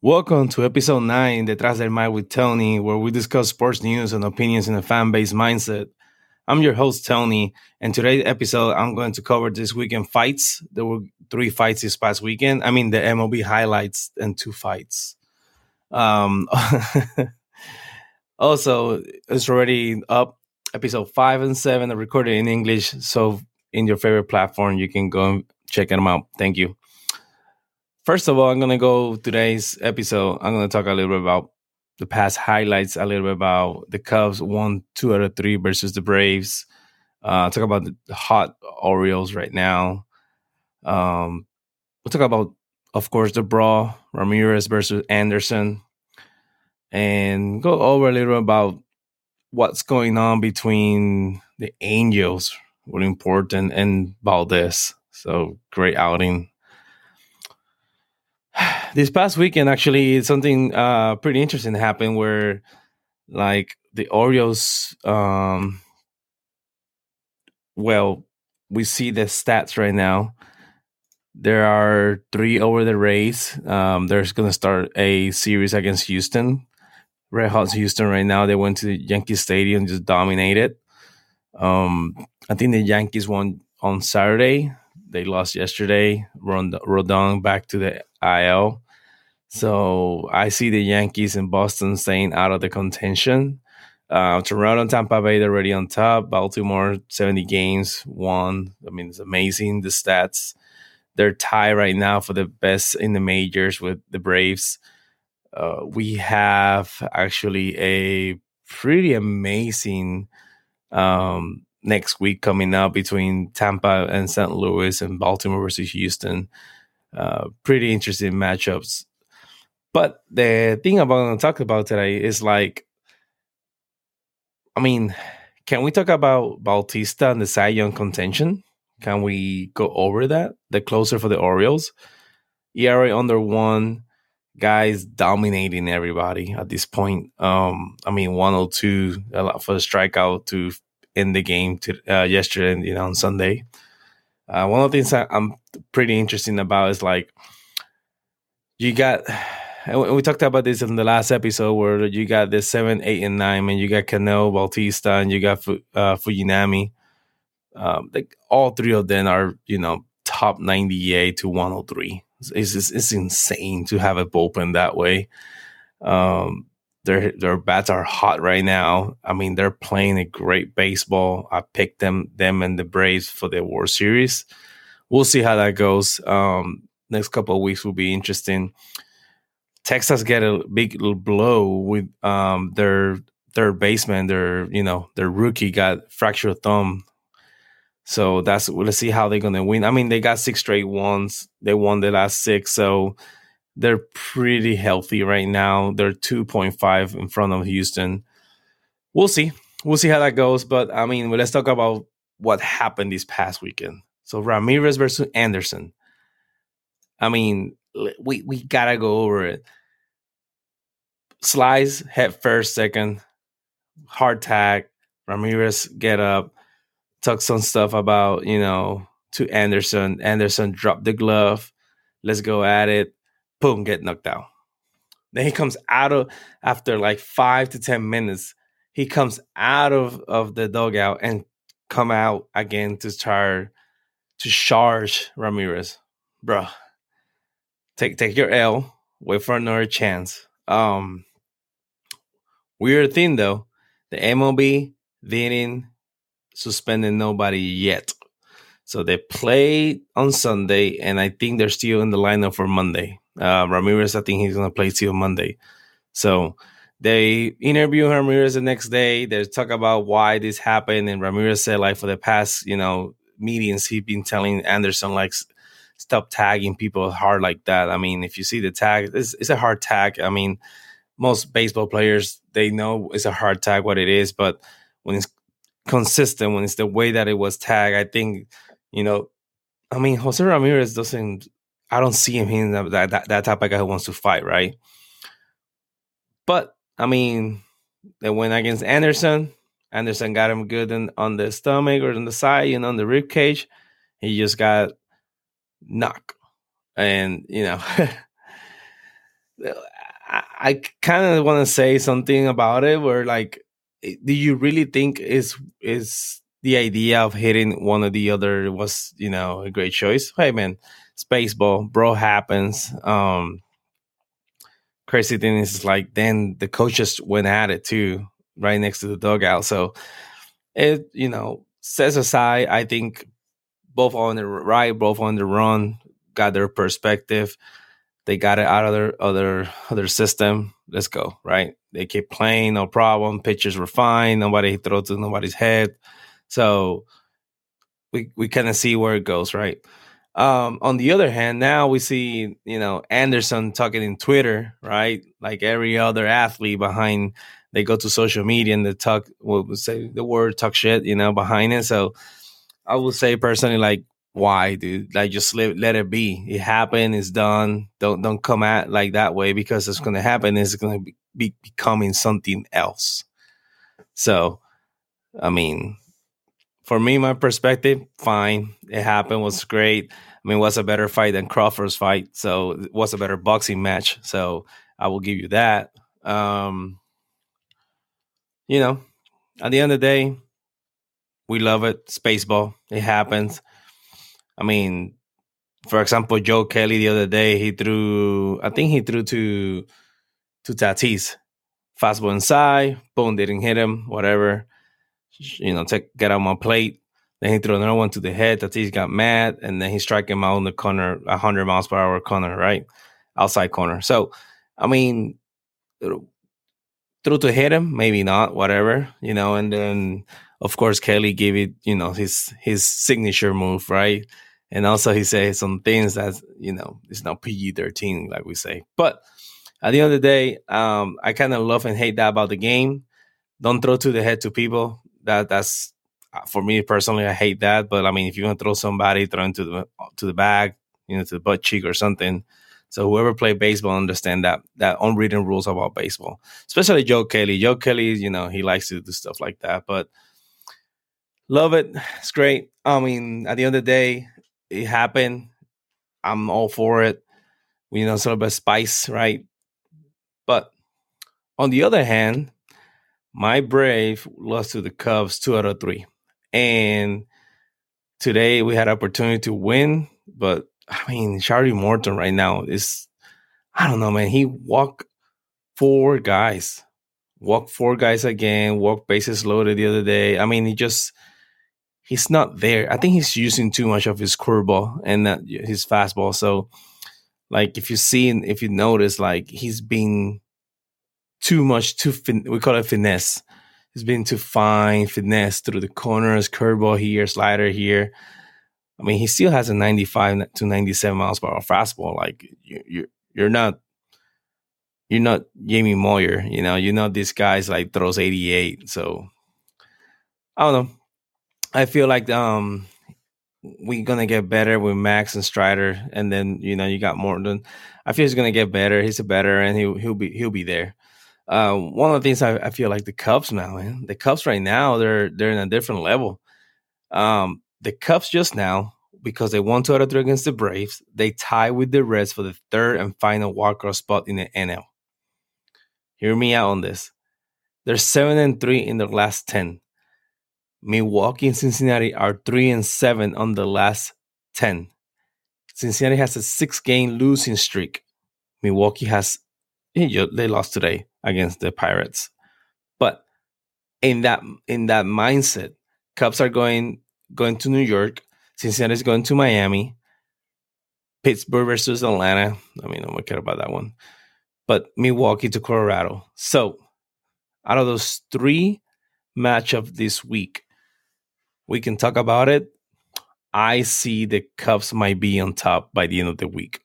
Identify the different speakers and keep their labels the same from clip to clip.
Speaker 1: Welcome to episode 9, Detrás del Mic with Tony, where we discuss sports news and opinions in a fan based mindset. I'm your host, Tony, and today's episode, I'm going to cover this weekend fights. There were three fights this past weekend. I mean, the MLB highlights and two fights. Um, also, it's already up, episode 5 and 7 are recorded in English. So, in your favorite platform, you can go and check them out. Thank you. First of all, I'm to go today's episode. I'm to talk a little bit about the past highlights, a little bit about the Cubs won two out of three versus the Braves. Uh, talk about the hot Orioles right now. Um, we'll talk about, of course, the brawl Ramirez versus Anderson, and go over a little about what's going on between the Angels, really important, and Valdez. So great outing this past weekend actually something uh, pretty interesting happened where like the Orioles um well we see the stats right now there are three over the Rays. Um, there's going to start a series against Houston. Red Hot Houston right now. They went to Yankee Stadium, just dominated. Um, I think the Yankees won on Saturday. They lost yesterday. Rodon back to the IL. So I see the Yankees in Boston staying out of the contention. Uh, Toronto and Tampa Bay they're already on top. Baltimore 70 games won. I mean it's amazing the stats. They're tied right now for the best in the majors with the Braves. Uh, we have actually a pretty amazing um, next week coming up between Tampa and St. Louis and Baltimore versus Houston. Uh, pretty interesting matchups. But the thing I'm going to talk about today is like, I mean, can we talk about Bautista and the Cy Young contention? Can we go over that? The closer for the Orioles, ERA under one, guys dominating everybody at this point. Um, I mean, 102 a lot for the strikeout to end the game to uh, yesterday, you know, on Sunday. Uh, one of the things I'm pretty interesting about is like you got and we talked about this in the last episode where you got the seven, eight, and nine, and you got Cano, Bautista, and you got uh, Fujinami. Um, like all three of them are, you know, top 98 to 103. It's, it's, it's insane to have a bullpen that way. Um, their their bats are hot right now. I mean, they're playing a great baseball. I picked them them and the Braves for the World Series. We'll see how that goes. Um, next couple of weeks will be interesting. Texas get a big blow with um, their third baseman, their you know their rookie got fractured thumb. So that's let's see how they're gonna win. I mean, they got six straight ones. They won the last six, so they're pretty healthy right now. They're two point five in front of Houston. We'll see. We'll see how that goes. But I mean, let's talk about what happened this past weekend. So Ramirez versus Anderson. I mean, we we gotta go over it. Slides head first, second, hard tag. Ramirez get up, talk some stuff about, you know, to Anderson. Anderson drop the glove. Let's go at it. Boom, get knocked out. Then he comes out of after like five to ten minutes. He comes out of, of the dugout and come out again to try to charge Ramirez. Bro. Take take your L. Wait for another chance. Um Weird thing though, the MLB didn't suspend nobody yet. So they played on Sunday, and I think they're still in the lineup for Monday. Uh, Ramirez, I think he's to play till Monday. So they interview Ramirez the next day. They talk about why this happened, and Ramirez said, like for the past, you know, meetings, he's been telling Anderson like stop tagging people hard like that. I mean, if you see the tag, it's, it's a hard tag. I mean, most baseball players they know it's a hard tag what it is, but when it's consistent, when it's the way that it was tagged, I think you know. I mean, Jose Ramirez doesn't. I don't see him being that, that that type of guy who wants to fight, right? But I mean, they went against Anderson. Anderson got him good in, on the stomach or on the side you know, on the rib cage. He just got knocked, and you know I kind of want to say something about it. Where like, do you really think is is the idea of hitting one or the other was you know a great choice? Hey man, baseball, bro. Happens. Um, crazy thing is like then the coaches went at it too, right next to the dugout. So it you know sets aside. I think both on the right, both on the run, got their perspective. They got it out of their other other system. Let's go, right? They keep playing, no problem. Pitchers were fine. Nobody throw to nobody's head. So we we kind of see where it goes, right? Um, on the other hand, now we see, you know, Anderson talking in Twitter, right? Like every other athlete behind, they go to social media and they talk, well, say the word talk shit, you know, behind it. So I would say personally, like, why, dude? Like, just let, let it be. It happened. It's done. Don't don't come at like that way because it's going to happen. It's going to be, be becoming something else. So, I mean, for me, my perspective, fine. It happened. Was great. I mean, was a better fight than Crawford's fight. So was a better boxing match. So I will give you that. Um, you know, at the end of the day, we love it. Spaceball. It happens. I mean, for example, Joe Kelly the other day, he threw, I think he threw to to Tatis. Fastball inside, boom, didn't hit him, whatever. You know, take get out my plate. Then he threw another one to the head. Tatis got mad, and then he struck him out in the corner, 100 miles per hour corner, right? Outside corner. So, I mean, threw to hit him, maybe not, whatever, you know. And then, of course, Kelly gave it, you know, his his signature move, right? And also, he said some things that, you know, it's not PG 13, like we say. But at the end of the day, um, I kind of love and hate that about the game. Don't throw to the head to people. That That's uh, for me personally, I hate that. But I mean, if you're gonna throw somebody, throw into the to the back, you know, to the butt cheek or something. So whoever play baseball understand that that unwritten rules about baseball, especially Joe Kelly. Joe Kelly, you know, he likes to do stuff like that. But love it. It's great. I mean, at the end of the day, it happened. I'm all for it. You know, sort of a spice, right? But on the other hand, my Brave lost to the Cubs two out of three. And today we had opportunity to win, but I mean, Charlie Morton right now is, I don't know, man. He walked four guys, walked four guys again, walked bases loaded the other day. I mean, he just, he's not there. I think he's using too much of his curveball and his fastball. So, like, if you see, and if you notice, like, he's being too much, too, fin- we call it finesse He's been to fine finesse through the corners, curveball here, slider here. I mean, he still has a 95 to 97 miles per hour fastball. Like you, you you're not you're not Jamie Moyer, you know, you're not this guy's like throws 88. So I don't know. I feel like um we're gonna get better with Max and Strider, and then you know you got Morton. I feel he's gonna get better. He's a better, and he'll he'll be he'll be there. Uh, one of the things I, I, feel like the Cubs now, man, the Cubs right now, they're they're in a different level. Um, the Cubs just now, because they won two out of three against the Braves, they tie with the Reds for the third and final wildcard spot in the NL. Hear me out on this. They're seven and three in their last ten. Milwaukee and Cincinnati are three and seven on the last ten. Cincinnati has a six game losing streak. Milwaukee has they lost today against the Pirates. But in that in that mindset, Cubs are going going to New York, Cincinnati is going to Miami, Pittsburgh versus Atlanta. I mean, I don't care about that one. But Milwaukee to Colorado. So out of those three matchups this week, we can talk about it. I see the Cubs might be on top by the end of the week.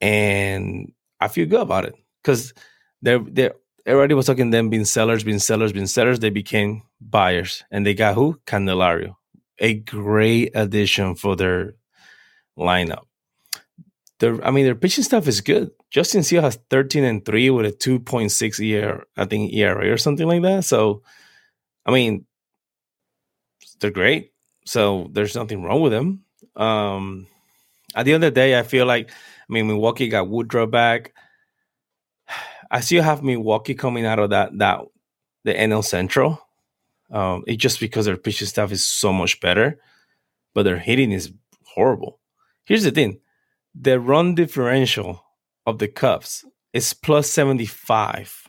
Speaker 1: And I feel good about it because they're they everybody was talking them being sellers, being sellers, being sellers. They became buyers, and they got who Candelario, a great addition for their lineup. Their, I mean, their pitching stuff is good. Justin Steele has 13 and 3 with a 2.6 year, I think, ERA or something like that. So, I mean, they're great. So there's nothing wrong with them. Um, at the end of the day, I feel like, I mean, Milwaukee got Woodruff back. I still have Milwaukee coming out of that that the NL Central. Um, it's just because their pitching staff is so much better, but their hitting is horrible. Here's the thing: the run differential of the Cubs is plus seventy five.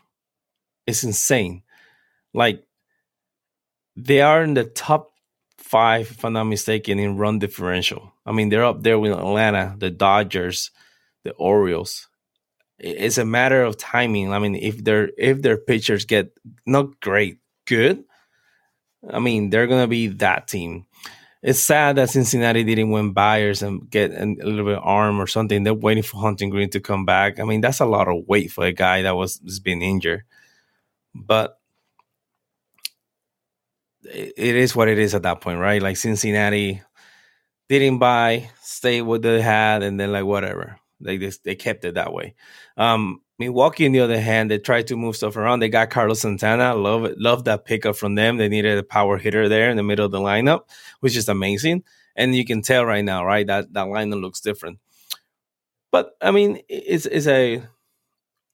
Speaker 1: It's insane. Like they are in the top five, if I'm not mistaken, in run differential. I mean, they're up there with Atlanta, the Dodgers, the Orioles. It's a matter of timing. I mean, if their if their pitchers get not great, good, I mean, they're gonna be that team. It's sad that Cincinnati didn't win buyers and get a little bit arm or something. They're waiting for Hunter Greene to come back. I mean, that's a lot of weight for a guy that was has been injured. But it is what it is at that point, right? Like Cincinnati didn't buy, stay what they had, and then like whatever. They just they kept it that way. Um, Milwaukee, on the other hand, they tried to move stuff around. They got Carlos Santana. Love it. Love that pickup from them. They needed a power hitter there in the middle of the lineup, which is amazing. And you can tell right now, right, that that lineup looks different. But I mean, it's it's a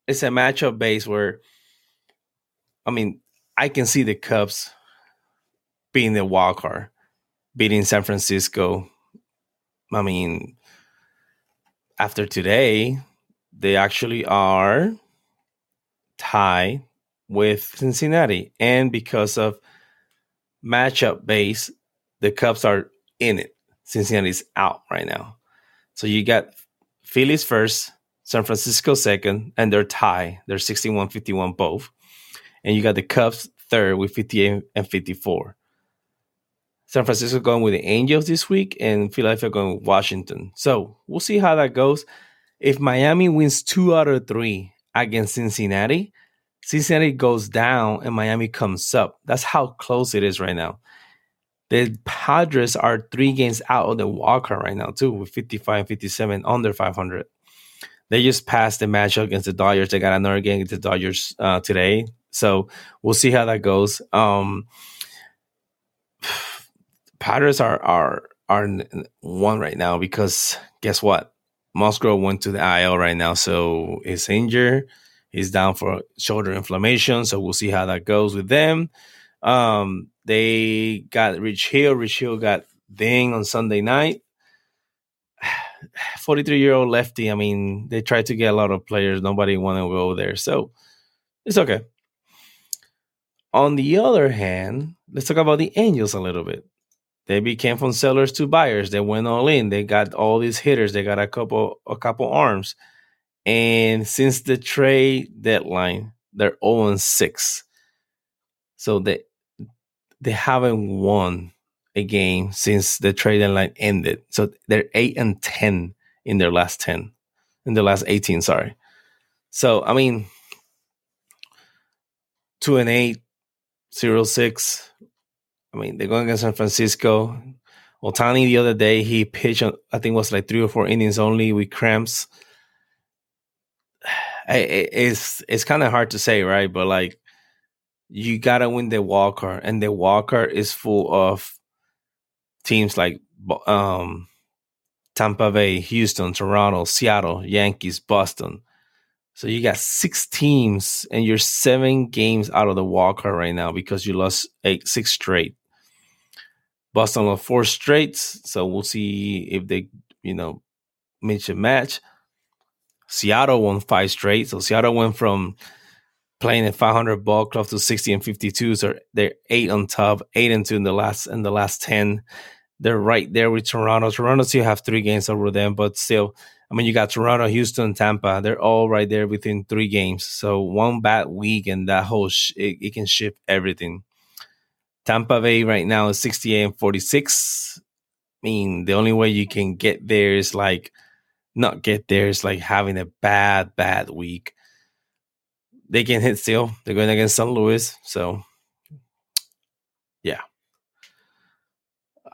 Speaker 1: it's a matchup base where I mean, I can see the Cubs being the wild card, beating San Francisco. I mean, after today, they actually are tied with Cincinnati. And because of matchup base, the Cubs are in it. Cincinnati's out right now. So you got Phillies first, San Francisco second, and they're tied. They're 61 51 both. And you got the Cubs third with 58 and 54. San Francisco going with the Angels this week, and Philadelphia going with Washington. So we'll see how that goes. If Miami wins two out of three against Cincinnati, Cincinnati goes down and Miami comes up. That's how close it is right now. The Padres are three games out of the walker right now, too, with 55 57 under 500. They just passed the matchup against the Dodgers. They got another game against the Dodgers uh, today. So we'll see how that goes. Um, Padres are are are one right now because guess what? Musgrove went to the IL right now, so he's injured. He's down for shoulder inflammation, so we'll see how that goes with them. Um, they got Rich Hill. Rich Hill got ding on Sunday night. 43 year old lefty. I mean, they tried to get a lot of players. Nobody want to go there. So it's okay. On the other hand, let's talk about the Angels a little bit. They became from sellers to buyers. They went all in. They got all these hitters. They got a couple a couple arms. And since the trade deadline, they're 0 6. So they they haven't won a game since the trade deadline ended. So they're 8 and 10 in their last 10. In the last 18, sorry. So I mean 2 and 8, 0 6 I mean, they're going against San Francisco. Ohtani the other day, he pitched, I think it was like three or four innings only with cramps. It's it's kind of hard to say, right? But like, you gotta win the Walker, and the Walker is full of teams like um, Tampa Bay, Houston, Toronto, Seattle, Yankees, Boston. So you got six teams, and you're seven games out of the Walker right now because you lost eight, six straight. Boston on four straights, so we'll see if they, you know, match a match. Seattle won five straight, so Seattle went from playing at 500 ball club to 60 and 52, so they're eight on top, eight and two in the last in the last ten. They're right there with Toronto. Toronto still have three games over them, but still, I mean, you got Toronto, Houston, Tampa. They're all right there within three games. So one bad week and that whole sh- it, it can shift everything. Tampa Bay right now is 68 and 46. I mean, the only way you can get there is like not get there is like having a bad, bad week. They can hit still. They're going against St. Louis. So, yeah.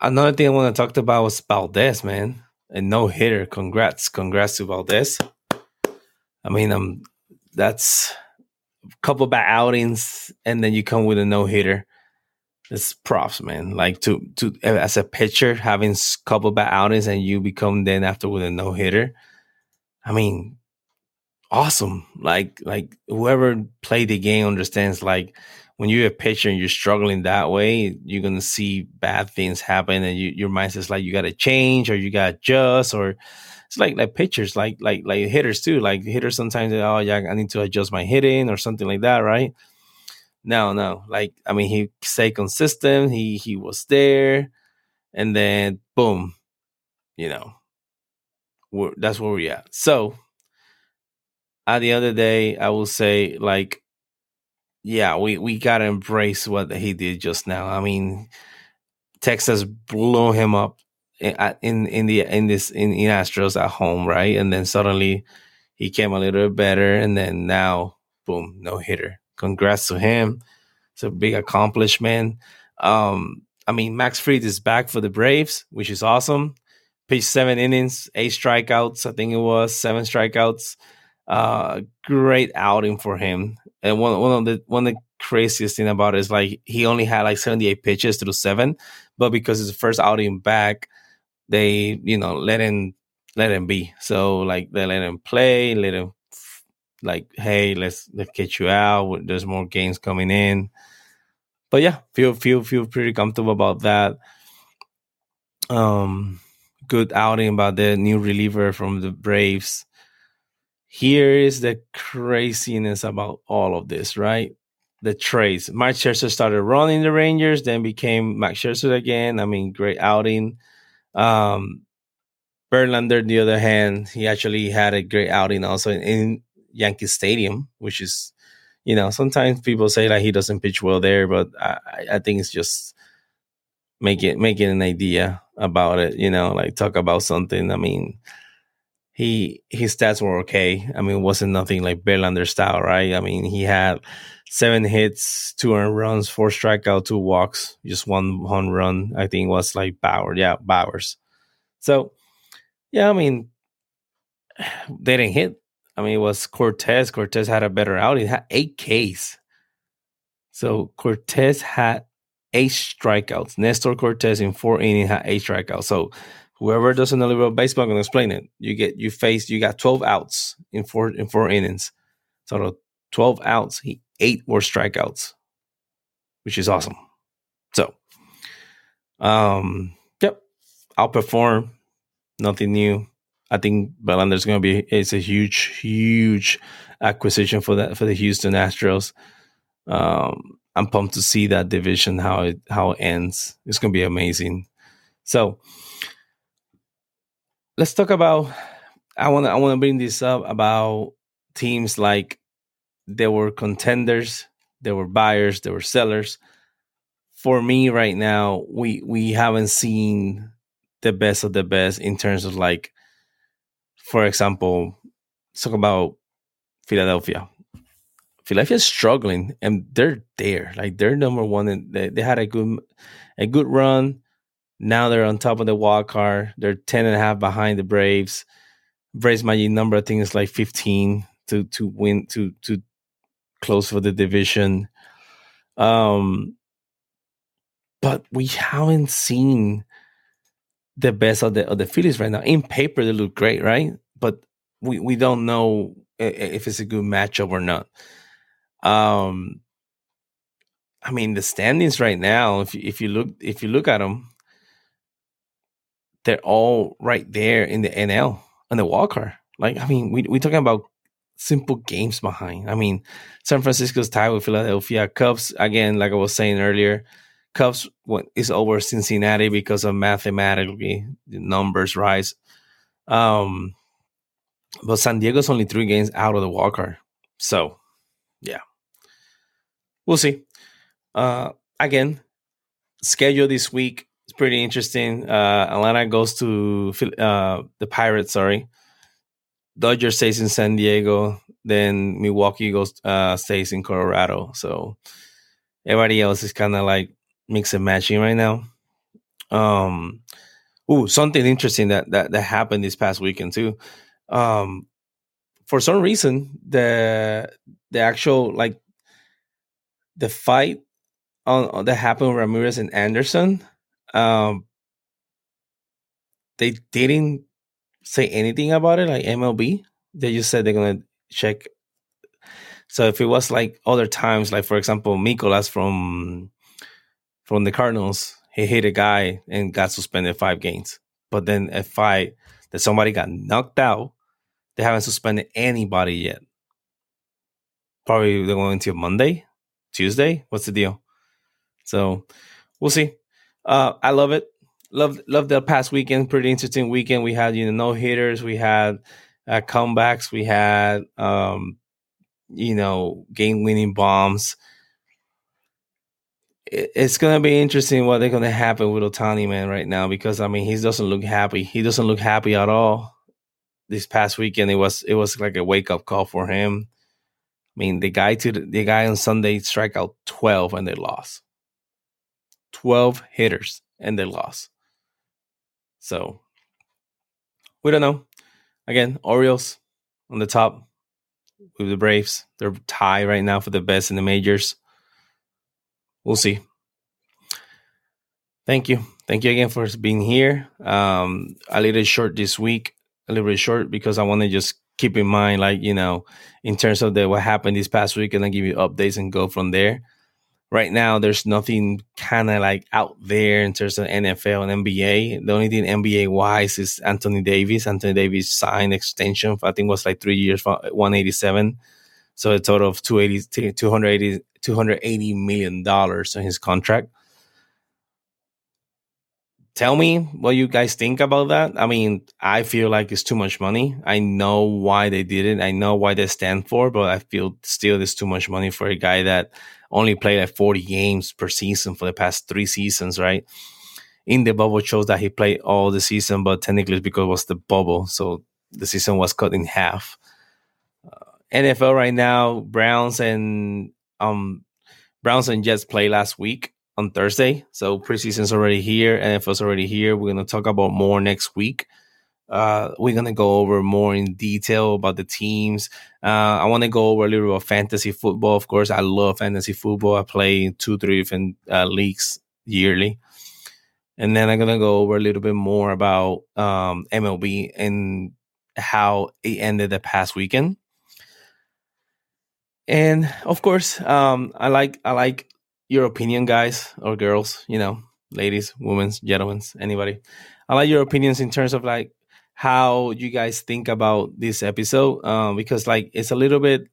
Speaker 1: Another thing I want to talk about was Valdez, man. A no hitter. Congrats. Congrats to Valdez. I mean, um, that's a couple bad outings, and then you come with a no hitter it's props, man. Like to to as a pitcher having couple bad outings and you become then after with a no hitter. I mean, awesome. Like like whoever played the game understands like when you're a pitcher and you're struggling that way, you're gonna see bad things happen, and you, your mindset's like you got to change or you got to adjust, or it's like like pitchers, like like like hitters too. Like hitters sometimes, oh yeah, I need to adjust my hitting or something like that, right? No, no. Like I mean, he stayed consistent. He he was there, and then boom, you know, that's where we're at. So at the other day, I will say like, yeah, we we gotta embrace what he did just now. I mean, Texas blew him up in in the in this in, in Astros at home, right? And then suddenly he came a little bit better, and then now, boom, no hitter. Congrats to him. It's a big accomplishment. Um, I mean, Max Fried is back for the Braves, which is awesome. Pitched seven innings, eight strikeouts. I think it was seven strikeouts. Uh, great outing for him. And one one of the one of the craziest thing about it is like he only had like 78 pitches through seven, but because it's the first outing back, they you know let him let him be. So like they let him play, let him like hey let's let's get you out. There's more games coming in. But yeah, feel feel feel pretty comfortable about that. Um, good outing about the new reliever from the Braves. Here is the craziness about all of this, right? The trades. Mike Scherzer started running the Rangers, then became Max Scherzer again. I mean, great outing. Um, Verlander, the other hand, he actually had a great outing also in, in Yankee Stadium, which is, you know, sometimes people say like he doesn't pitch well there, but I, I think it's just make it making an idea about it. You know, like talk about something. I mean, he his stats were okay. I mean, it wasn't nothing like Verlander style, right? I mean, he had seven hits, two earned runs, four strikeout, two walks, just one home run. I think was like Bauer. Yeah, Bauers. So, yeah, I mean, they didn't hit. I mean, it was Cortes. Cortes had a better outing. He had eight Ks. So Cortes had eight strikeouts. Nestor Cortes in four innings had eight strikeouts. So whoever doesn't know about baseball can explain it. You get you face you got twelve outs in four in four innings. So twelve outs. He eight were strikeouts, which is awesome. So, um, yep, outperform. Nothing new. I think Verlander's going to be it's a huge, huge acquisition for that for the Houston Astros. Um, I'm pumped to see that division how it how it ends. It's going to be amazing. So, let's talk about. I want to I want to bring this up about teams like there were contenders, there were buyers, there were sellers. For me, right now, we we haven't seen the best of the best in terms of like, for example, talk about Philadelphia. Philadelphia's struggling, and they're there. Like they're number one, and they, they had a good a good run. Now they're on top of the wild card. They're 10 and a half behind the Braves. Braves magic number, I think, is like 15 to to win to to close for the division. Um, but we haven't seen the best of the of the Phillies right now. In paper, they look great, right? But we we don't know if it's a good matchup or not. Um, I mean, the standings right now, if you, if you look if you look at them, they're all right there in the NL and the Walker. Like, I mean, we we talking about simple games behind. I mean, San Francisco's tied with Philadelphia. Cubs, again, like I was saying earlier, Cubs is over Cincinnati because of mathematically the numbers rise. Um, but San Diego's only three games out of the card. So, yeah, we'll see. Uh, again, schedule this week is pretty interesting. Uh, Atlanta goes to uh, the Pirates. Sorry, Dodgers stays in San Diego, then Milwaukee goes uh, stays in Colorado. So everybody else is kind of like mix and matching right now. Um, ooh, something interesting that that that happened this past weekend too. Um, for some reason, the the actual like the fight on that happened with Ramirez and Anderson, um, they didn't say anything about it, like MLB. They just said they're gonna check. So if it was like other times, like for example, Mikolas from from the Cardinals, he hit a guy and got suspended five games. But then a fight that somebody got knocked out, they haven't suspended anybody yet. Probably they're going until Monday, Tuesday. What's the deal? So we'll see. Uh, I love it. Love love the past weekend. Pretty interesting weekend. We had you know no hitters. We had uh, comebacks. We had um, you know game winning bombs. It, it's gonna be interesting what they're gonna happen with Ohtani man right now because I mean he doesn't look happy. He doesn't look happy at all. This past weekend it was it was like a wake up call for him. I mean the guy to the, the guy on Sunday strike out twelve and they lost. 12 hitters and they lost. So we don't know. Again, Orioles on the top with the Braves. They're tied right now for the best in the majors. We'll see. Thank you. Thank you again for being here. Um, a little short this week, a little bit short because I want to just keep in mind, like, you know, in terms of the what happened this past week and then give you updates and go from there right now there's nothing kind of like out there in terms of NFL and NBA. The only thing NBA wise is Anthony Davis. Anthony Davis signed extension for, I think was like three years for 187. So a total of 280, 280, 280 million dollars on his contract tell me what you guys think about that. I mean, I feel like it's too much money. I know why they did it. I know why they stand for, but I feel still it's too much money for a guy that only played like 40 games per season for the past three seasons, right? In the bubble shows that he played all the season, but technically it's because it was the bubble. So the season was cut in half. Uh, NFL right now, Browns and um Browns and Jets play last week on Thursday. So preseason's already here, NFL's already here. We're gonna talk about more next week. Uh, we're gonna go over more in detail about the teams. Uh, I want to go over a little bit of fantasy football. Of course, I love fantasy football. I play two, three different uh, leagues yearly, and then I'm gonna go over a little bit more about um, MLB and how it ended the past weekend. And of course, um, I like I like your opinion, guys or girls, you know, ladies, women, gentlemen, anybody. I like your opinions in terms of like how you guys think about this episode um, because like it's a little bit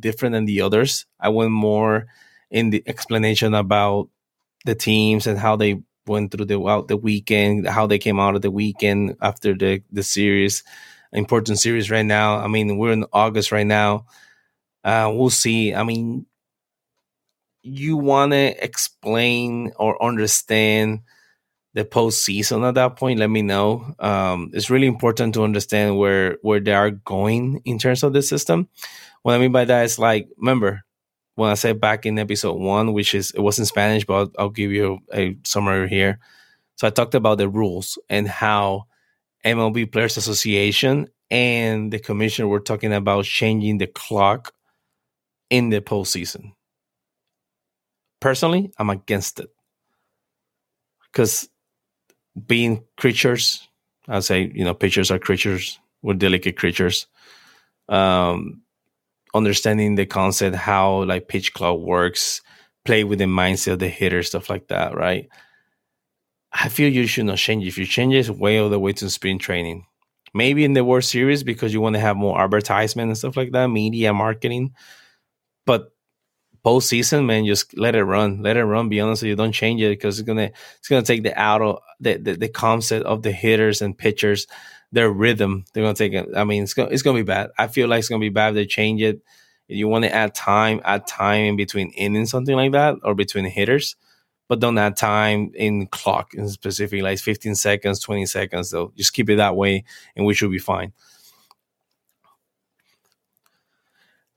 Speaker 1: different than the others. I went more in the explanation about the teams and how they went through the the weekend, how they came out of the weekend after the the series, important series right now. I mean, we're in August right now. Uh, we'll see. I mean, you want to explain or understand the postseason at that point, let me know. Um, it's really important to understand where where they are going in terms of the system. What I mean by that is like, remember when I said back in episode one, which is it was in Spanish, but I'll, I'll give you a, a summary here. So I talked about the rules and how MLB Players Association and the commission were talking about changing the clock in the postseason personally, I'm against it because being creatures, I say, you know, pitchers are creatures, we're delicate creatures. Um, understanding the concept, how like pitch clock works, play with the mindset of the hitter, stuff like that, right? I feel you should not change. If you change it, way all the way to spring training. Maybe in the World Series because you want to have more advertisement and stuff like that, media marketing. But postseason, man, just let it run. Let it run. Be honest with you, don't change it because it's gonna it's gonna take the out of the, the, the concept of the hitters and pitchers, their rhythm. They're gonna take it. I mean, it's gonna it's gonna be bad. I feel like it's gonna be bad if they change it. If you want to add time, add time in between innings, something like that, or between hitters. But don't add time in clock in specific, like 15 seconds, 20 seconds. So just keep it that way, and we should be fine.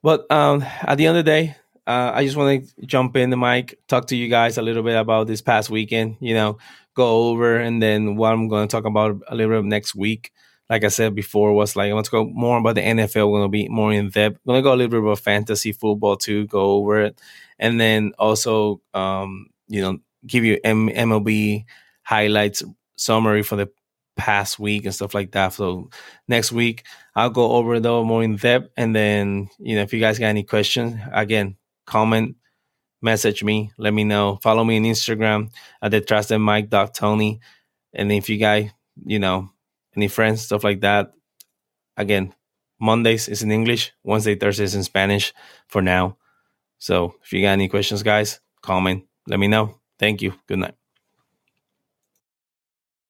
Speaker 1: But um, at the end of the day, uh, I just want to jump in the mic, talk to you guys a little bit about this past weekend. You know, go over and then what I'm going to talk about a little bit next week. Like I said before, was like I want to go more about the NFL. We're going to be more in depth. We're going to go a little bit about fantasy football too. Go over it, and then also, um, you know, give you M- MLB highlights summary for the past week and stuff like that. So next week I'll go over though more in depth, and then you know if you guys got any questions, again, comment, message me, let me know. Follow me on Instagram at Detrás del Mic Doc Tony, and if you guys, you know, any friends stuff like that, again, Mondays is in English, Wednesday, Thursdays in Spanish for now. So if you got any questions, guys, comment, let me know. Thank you. Good night.